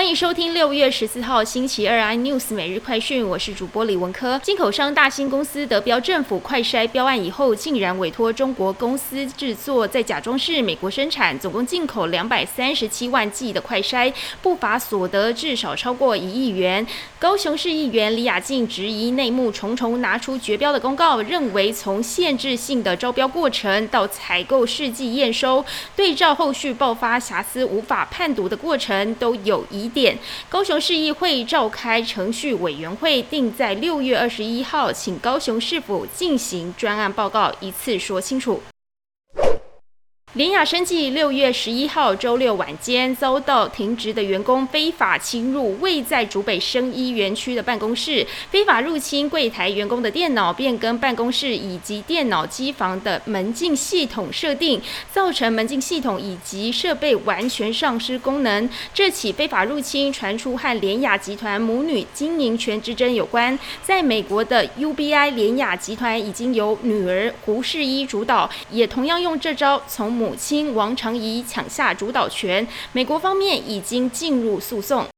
欢迎收听六月十四号星期二 iNews 每日快讯，我是主播李文科。进口商大兴公司得标政府快筛标案以后，竟然委托中国公司制作，在假装是美国生产，总共进口两百三十七万剂的快筛，不法所得至少超过一亿元。高雄市议员李雅静质疑内幕重重，拿出绝标的公告，认为从限制性的招标过程到采购试剂验收，对照后续爆发瑕疵无法判读的过程，都有疑。点，高雄市议会召开程序委员会，定在六月二十一号，请高雄市府进行专案报告，一次说清楚。联雅生技六月十一号周六晚间遭到停职的员工非法侵入位在竹北生医园区的办公室，非法入侵柜台员工的电脑，变更办公室以及电脑机房的门禁系统设定，造成门禁系统以及设备完全丧失功能。这起非法入侵传出和联雅集团母女经营权之争有关。在美国的 UBI 联雅集团已经由女儿胡世一主导，也同样用这招从。母亲王长怡抢下主导权，美国方面已经进入诉讼。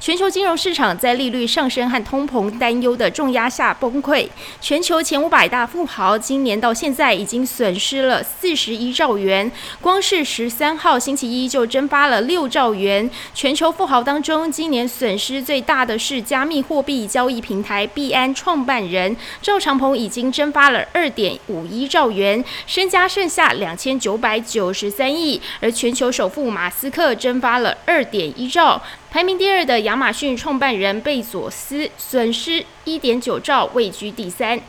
全球金融市场在利率上升和通膨担忧的重压下崩溃。全球前五百大富豪今年到现在已经损失了四十一兆元，光是十三号星期一就蒸发了六兆元。全球富豪当中，今年损失最大的是加密货币交易平台币安创办人赵长鹏，已经蒸发了二点五一兆元，身家剩下两千九百九十三亿。而全球首富马斯克蒸发了二点一兆。排名第二的亚马逊创办人贝佐斯损失一点九兆，位居第三。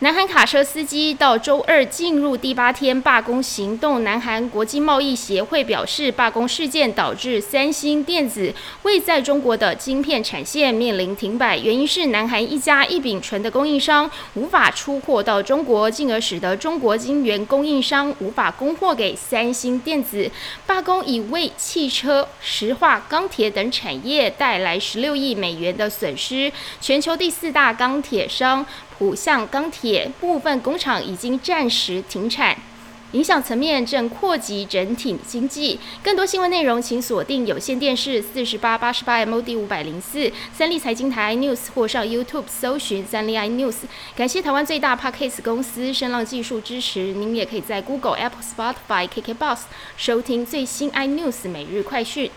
南韩卡车司机到周二进入第八天罢工行动。南韩国际贸易协会表示，罢工事件导致三星电子未在中国的晶片产线面临停摆，原因是南韩一家一丙醇的供应商无法出货到中国，进而使得中国晶圆供应商无法供货给三星电子。罢工已为汽车、石化、钢铁等产业带来十六亿美元的损失。全球第四大钢铁商。浦项钢铁部分工厂已经暂时停产，影响层面正扩及整体经济。更多新闻内容，请锁定有线电视四十八八十八 MOD 五百零四三立财经台 News 或上 YouTube 搜寻三立 iNews。感谢台湾最大 Podcast 公司声浪技术支持。您也可以在 Google、Apple、Spotify、KKBox 收听最新 iNews 每日快讯。